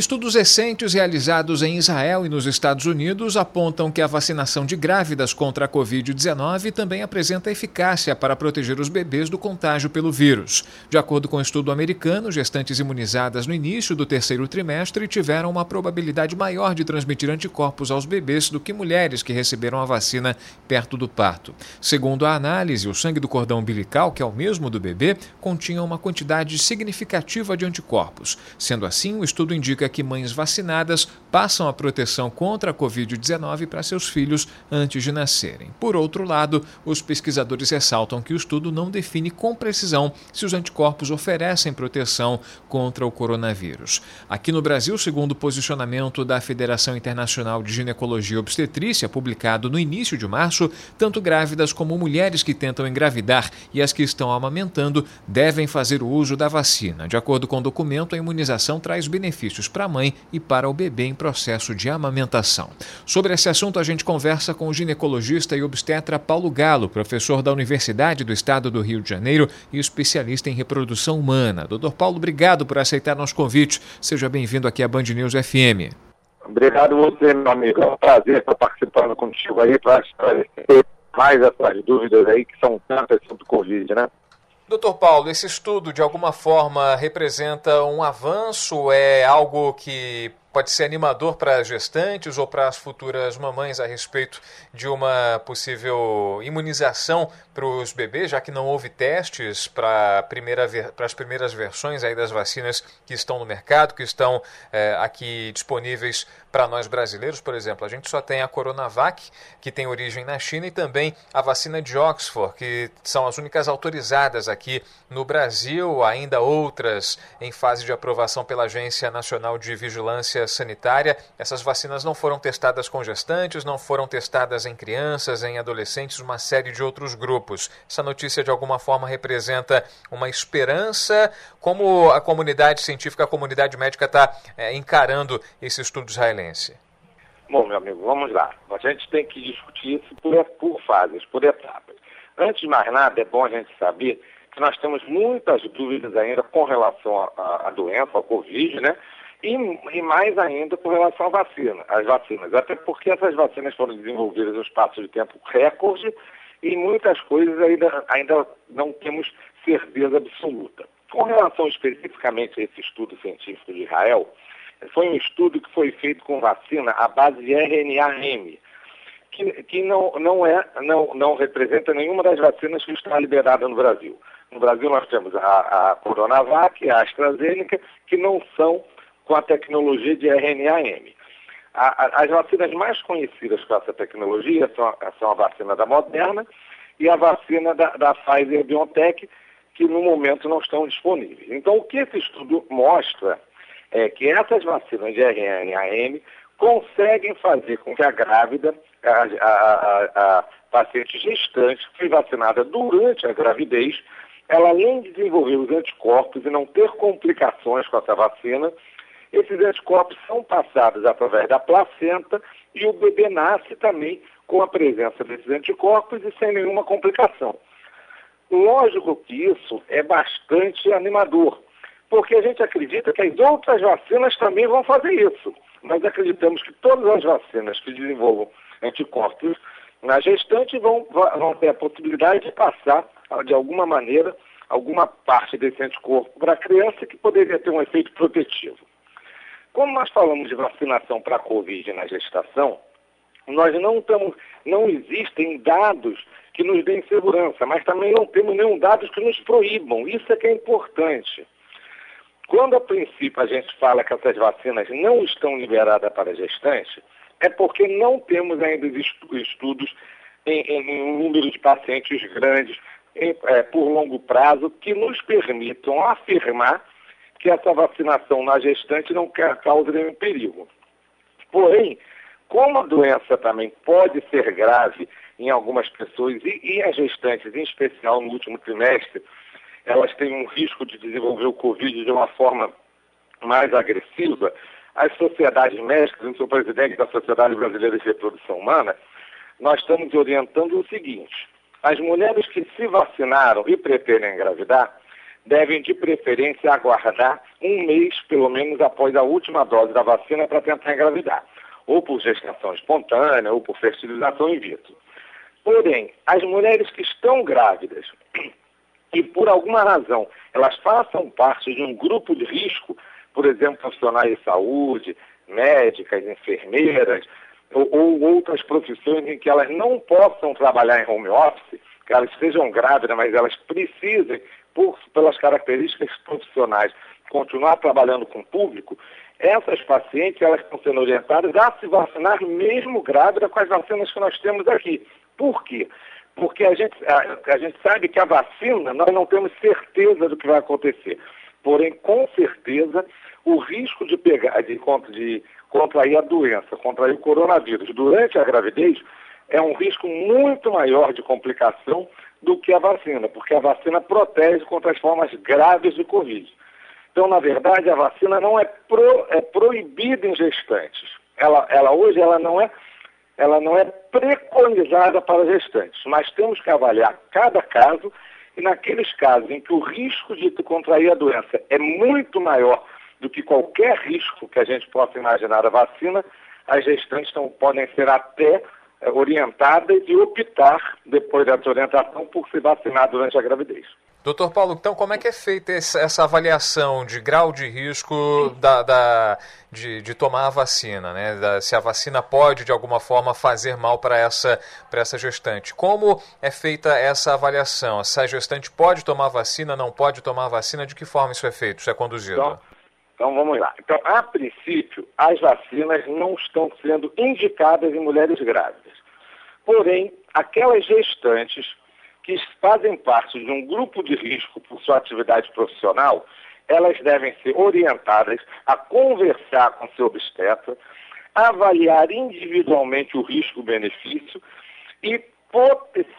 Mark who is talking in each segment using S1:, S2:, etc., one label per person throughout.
S1: Estudos recentes realizados em Israel e nos Estados Unidos apontam que a vacinação de grávidas contra a Covid-19 também apresenta eficácia para proteger os bebês do contágio pelo vírus. De acordo com um estudo americano, gestantes imunizadas no início do terceiro trimestre tiveram uma probabilidade maior de transmitir anticorpos aos bebês do que mulheres que receberam a vacina perto do parto. Segundo a análise, o sangue do cordão umbilical, que é o mesmo do bebê, continha uma quantidade significativa de anticorpos. Sendo assim, o estudo indica que mães vacinadas passam a proteção contra a Covid-19 para seus filhos antes de nascerem. Por outro lado, os pesquisadores ressaltam que o estudo não define com precisão se os anticorpos oferecem proteção contra o coronavírus. Aqui no Brasil, segundo o posicionamento da Federação Internacional de Ginecologia e Obstetrícia, publicado no início de março, tanto grávidas como mulheres que tentam engravidar e as que estão amamentando devem fazer o uso da vacina. De acordo com o documento, a imunização traz benefícios para para a mãe e para o bebê em processo de amamentação. Sobre esse assunto, a gente conversa com o ginecologista e obstetra Paulo Galo, professor da Universidade do Estado do Rio de Janeiro e especialista em reprodução humana. Doutor Paulo, obrigado por aceitar nosso convite. Seja bem-vindo aqui à Band News FM.
S2: Obrigado você, meu amigo. É um prazer estar participando contigo aí para esclarecer mais essas dúvidas aí que são tantas sobre o Covid, né?
S1: Doutor Paulo, esse estudo de alguma forma representa um avanço? É algo que pode ser animador para gestantes ou para as futuras mamães a respeito de uma possível imunização para os bebês, já que não houve testes para, primeira, para as primeiras versões aí das vacinas que estão no mercado, que estão é, aqui disponíveis para nós brasileiros, por exemplo. A gente só tem a Coronavac, que tem origem na China, e também a vacina de Oxford, que são as únicas autorizadas aqui no Brasil, ainda outras em fase de aprovação pela Agência Nacional de Vigilância Sanitária. Essas vacinas não foram testadas com gestantes, não foram testadas em crianças, em adolescentes, uma série de outros grupos. Essa notícia, de alguma forma, representa uma esperança? Como a comunidade científica, a comunidade médica está é, encarando esse estudo israelense?
S2: Bom, meu amigo, vamos lá. A gente tem que discutir isso por, por fases, por etapas. Antes de mais nada, é bom a gente saber que nós temos muitas dúvidas ainda com relação à doença, ao Covid, né? E, e, mais ainda com relação à vacina, às vacinas. Até porque essas vacinas foram desenvolvidas em um espaço de tempo recorde e muitas coisas ainda, ainda não temos certeza absoluta. Com relação especificamente a esse estudo científico de Israel, foi um estudo que foi feito com vacina à base de RNA-M, que, que não, não, é, não, não representa nenhuma das vacinas que está liberada no Brasil. No Brasil nós temos a, a Coronavac, a AstraZeneca, que não são com a tecnologia de RNA-M. A, a, as vacinas mais conhecidas com essa tecnologia são, são a vacina da Moderna e a vacina da, da Pfizer BioNTech, que no momento não estão disponíveis. Então, o que esse estudo mostra é que essas vacinas de RNA-M conseguem fazer com que a grávida, a, a, a, paciente gestante, que foi vacinada durante a gravidez, ela além de desenvolver os anticorpos e não ter complicações com essa vacina, esses anticorpos são passados através da placenta e o bebê nasce também com a presença desses anticorpos e sem nenhuma complicação. Lógico que isso é bastante animador, porque a gente acredita que as outras vacinas também vão fazer isso. Nós acreditamos que todas as vacinas que desenvolvam anticorpos na gestante vão, vão ter a possibilidade de passar, de alguma maneira, alguma parte desse anticorpo para a criança que poderia ter um efeito protetivo. Como nós falamos de vacinação para a Covid na gestação, nós não estamos, não existem dados que nos deem segurança, mas também não temos nenhum dados que nos proíbam. Isso é que é importante. Quando a princípio a gente fala que essas vacinas não estão liberadas para gestantes, é porque não temos ainda estudos em, em um número de pacientes grandes em, é, por longo prazo que nos permitam afirmar que essa vacinação na gestante não causa nenhum perigo. Porém, como a doença também pode ser grave em algumas pessoas e, e as gestantes, em especial no último trimestre, elas têm um risco de desenvolver o Covid de uma forma mais agressiva, as sociedades médicas, eu sou presidente da Sociedade Brasileira de Reprodução Humana, nós estamos orientando o seguinte: as mulheres que se vacinaram e pretendem engravidar devem, de preferência, aguardar um mês, pelo menos, após a última dose da vacina para tentar engravidar, ou por gestação espontânea, ou por fertilização in vitro. Porém, as mulheres que estão grávidas e, por alguma razão, elas façam parte de um grupo de risco, por exemplo, profissionais de saúde, médicas, enfermeiras, ou, ou, outras profissões em que elas não possam trabalhar em home office, que elas estejam grávidas, mas elas precisem, por, pelas características profissionais, continuar trabalhando com o público, essas pacientes elas estão sendo orientadas a se vacinar mesmo grávida com as vacinas que nós temos aqui. Por quê? Porque a gente, a, a gente sabe que a vacina, nós não temos certeza do que vai acontecer. Porém, com certeza, o risco de pegar, de, de contrair a doença, contrair o coronavírus durante a gravidez, é um risco muito maior de complicação do que a vacina, porque a vacina protege contra as formas graves de Covid. Então, na verdade, a vacina não é, pro, é proibida em gestantes. Ela, ela hoje ela não é ela não é preconizada para gestantes, mas temos que avaliar cada caso e naqueles casos em que o risco de contrair a doença é muito maior do que qualquer risco que a gente possa imaginar da vacina, as gestantes então, podem ser até orientadas e optar, depois dessa orientação, por se vacinar durante a gravidez.
S1: Doutor Paulo, então como é que é feita essa avaliação de grau de risco da, da de, de, tomar a vacina, né? Da, se a vacina pode, de alguma forma, fazer mal para essa, essa gestante. Como é feita essa avaliação? Se a gestante pode tomar a vacina, não pode tomar a vacina, de que forma isso é feito, isso é conduzido?
S2: Então, então vamos lá. Então, a princípio, as vacinas não estão sendo indicadas em mulheres grávidas. Porém, aquelas gestantes que fazem parte de um grupo de risco por sua atividade profissional, elas devem ser orientadas a conversar com seu obstetra, avaliar individualmente o risco-benefício e,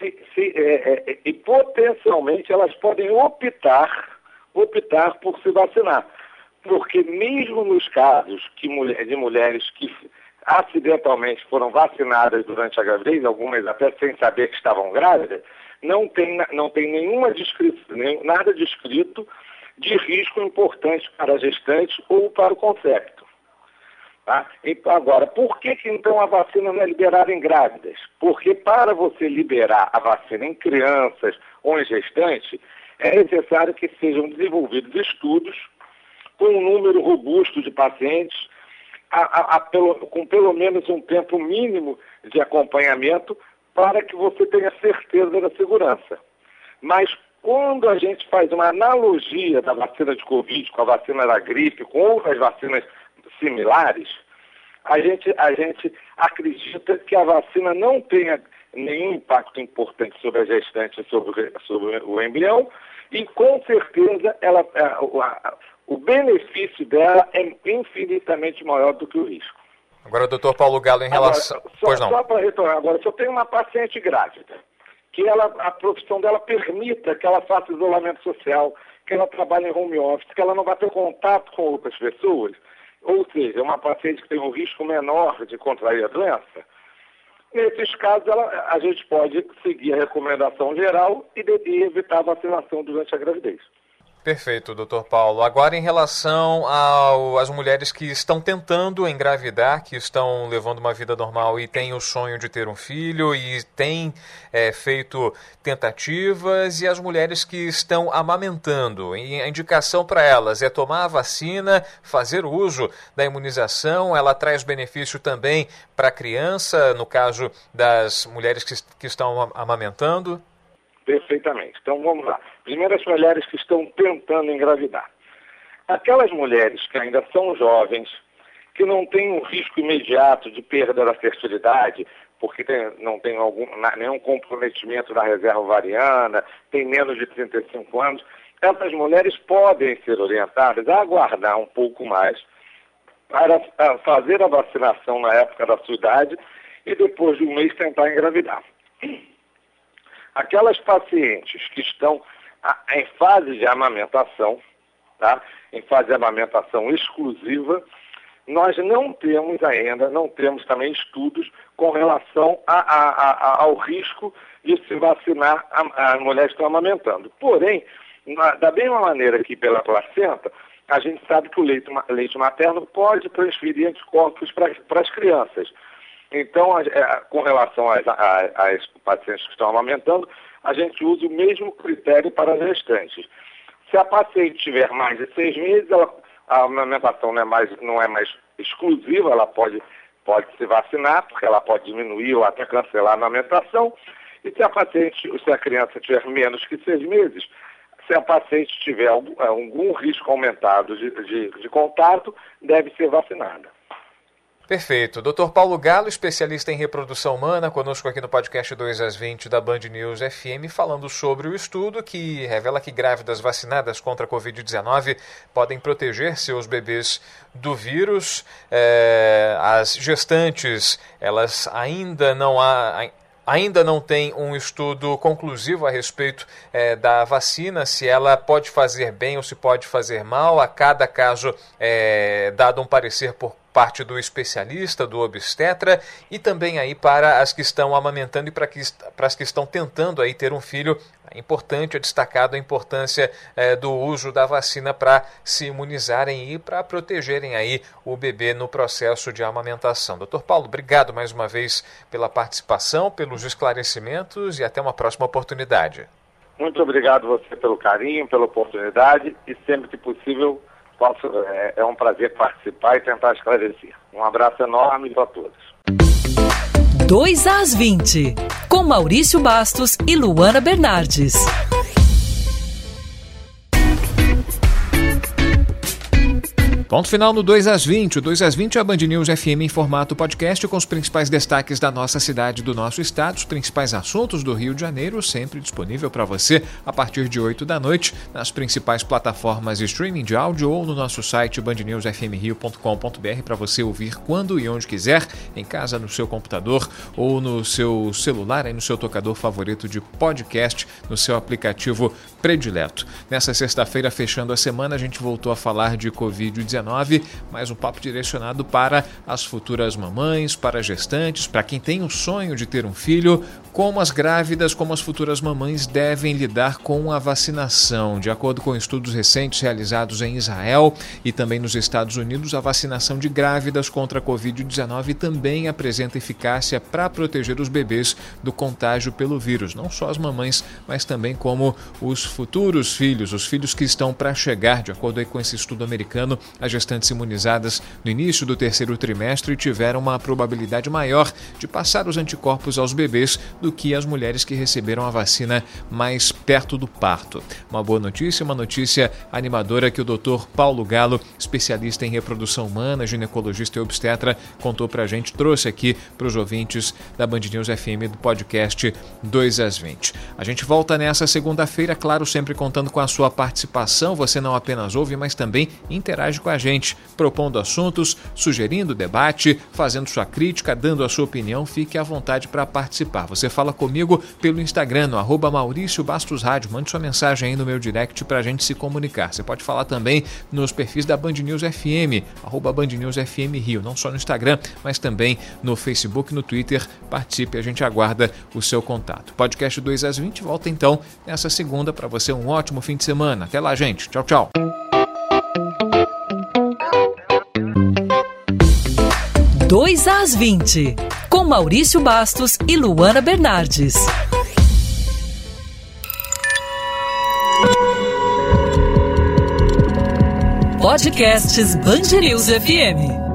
S2: se, se, é, é, e potencialmente elas podem optar, optar por se vacinar porque mesmo nos casos que de mulheres que acidentalmente foram vacinadas durante a gravidez, algumas até sem saber que estavam grávidas, não tem, não tem nenhuma descrição, nada descrito de risco importante para a gestante ou para o concepto. Tá? Então, agora, por que, que então a vacina não é liberada em grávidas? Porque para você liberar a vacina em crianças ou em gestantes, é necessário que sejam desenvolvidos estudos com um número robusto de pacientes, a, a, a, pelo, com pelo menos um tempo mínimo de acompanhamento, para que você tenha certeza da segurança. Mas quando a gente faz uma analogia da vacina de Covid com a vacina da gripe, com outras vacinas similares, a gente, a gente acredita que a vacina não tenha nenhum impacto importante sobre a gestante, sobre, sobre o embrião, e com certeza ela, o benefício dela é infinitamente maior do que o risco.
S1: Agora, doutor Paulo Galo, em relação.
S2: Agora, só, pois não. Só para retornar, agora, se eu tenho uma paciente grávida, que ela, a profissão dela permita que ela faça isolamento social, que ela trabalhe em home office, que ela não vai ter contato com outras pessoas, ou seja, uma paciente que tem um risco menor de contrair a doença, nesses casos ela, a gente pode seguir a recomendação geral e, de, e evitar a vacinação durante a gravidez.
S1: Perfeito, doutor Paulo. Agora, em relação às mulheres que estão tentando engravidar, que estão levando uma vida normal e têm o sonho de ter um filho e têm é, feito tentativas, e as mulheres que estão amamentando, e a indicação para elas é tomar a vacina, fazer uso da imunização, ela traz benefício também para a criança, no caso das mulheres que, que estão amamentando?
S2: Perfeitamente. Então vamos lá. Primeiro, as mulheres que estão tentando engravidar. Aquelas mulheres que ainda são jovens, que não têm um risco imediato de perda da fertilidade, porque tem, não tem algum, nenhum comprometimento da reserva ovariana, tem menos de 35 anos, essas mulheres podem ser orientadas a aguardar um pouco mais para fazer a vacinação na época da sua idade e depois de um mês tentar engravidar. Aquelas pacientes que estão em fase de amamentação, tá? em fase de amamentação exclusiva, nós não temos ainda, não temos também estudos com relação a, a, a, ao risco de se vacinar as mulheres que estão amamentando. Porém, na, da mesma maneira que pela placenta, a gente sabe que o leite, leite materno pode transferir anticorpos para as crianças. Então, a, a, é, com relação às, pacientes que estão amamentando, a gente usa o mesmo critério para as restantes. Se a paciente tiver mais de seis meses, ela, a amamentação não é, mais, não é mais exclusiva, ela pode, pode se vacinar, porque ela pode diminuir ou até cancelar a amamentação. E se a paciente, se a criança tiver menos que seis meses, se a paciente tiver algum, algum risco aumentado de, de, de contato, deve ser vacinada.
S1: Perfeito. Dr. Paulo Galo, especialista em reprodução humana, conosco aqui no podcast 2 às 20 da Band News FM, falando sobre o estudo que revela que grávidas vacinadas contra a Covid-19 podem proteger seus bebês do vírus. É, as gestantes, elas ainda não há ainda não tem um estudo conclusivo a respeito é, da vacina, se ela pode fazer bem ou se pode fazer mal. A cada caso é dado um parecer por parte do especialista, do obstetra, e também aí para as que estão amamentando e para, que, para as que estão tentando aí ter um filho. É importante, é destacado a importância é, do uso da vacina para se imunizarem e para protegerem aí o bebê no processo de amamentação. Doutor Paulo, obrigado mais uma vez pela participação, pelos esclarecimentos e até uma próxima oportunidade.
S2: Muito obrigado você pelo carinho, pela oportunidade e sempre que possível Posso, é, é um prazer participar e tentar esclarecer. Um abraço enorme para todos.
S3: 2 às 20, com Maurício Bastos e Luana Bernardes.
S1: Ponto final no 2 às 20. O 2 às 20 é a Band News FM em formato podcast com os principais destaques da nossa cidade do nosso estado, os principais assuntos do Rio de Janeiro, sempre disponível para você a partir de 8 da noite nas principais plataformas de streaming de áudio ou no nosso site bandnewsfmrio.com.br para você ouvir quando e onde quiser, em casa, no seu computador ou no seu celular, aí no seu tocador favorito de podcast, no seu aplicativo predileto. Nessa sexta-feira, fechando a semana, a gente voltou a falar de Covid-19 mais um papo direcionado para as futuras mamães, para gestantes, para quem tem o sonho de ter um filho, como as grávidas, como as futuras mamães devem lidar com a vacinação. De acordo com estudos recentes realizados em Israel e também nos Estados Unidos, a vacinação de grávidas contra a Covid-19 também apresenta eficácia para proteger os bebês do contágio pelo vírus. Não só as mamães, mas também como os futuros filhos, os filhos que estão para chegar. De acordo com esse estudo americano, as gestantes imunizadas no início do terceiro trimestre tiveram uma probabilidade maior de passar os anticorpos aos bebês do que as mulheres que receberam a vacina mais perto do parto. Uma boa notícia, uma notícia animadora que o Dr. Paulo Galo, especialista em reprodução humana, ginecologista e obstetra, contou pra gente, trouxe aqui para os ouvintes da Band News FM do podcast 2 às 20. A gente volta nessa segunda-feira, claro, sempre contando com a sua participação. Você não apenas ouve, mas também interage com a gente, propondo assuntos, sugerindo debate, fazendo sua crítica, dando a sua opinião. Fique à vontade para participar. Você fala comigo pelo Instagram, no arroba Maurício Bastos Rádio. Mande sua mensagem aí no meu direct para a gente se comunicar. Você pode falar também nos perfis da Band News FM, arroba Band News FM Rio, não só no Instagram, mas também no Facebook no Twitter. Participe, a gente aguarda o seu contato. Podcast 2 às 20 volta então nessa segunda para você um ótimo fim de semana. Até lá, gente. Tchau, tchau.
S3: 2 às 20, com Maurício Bastos e Luana Bernardes. Podcasts Band News FM.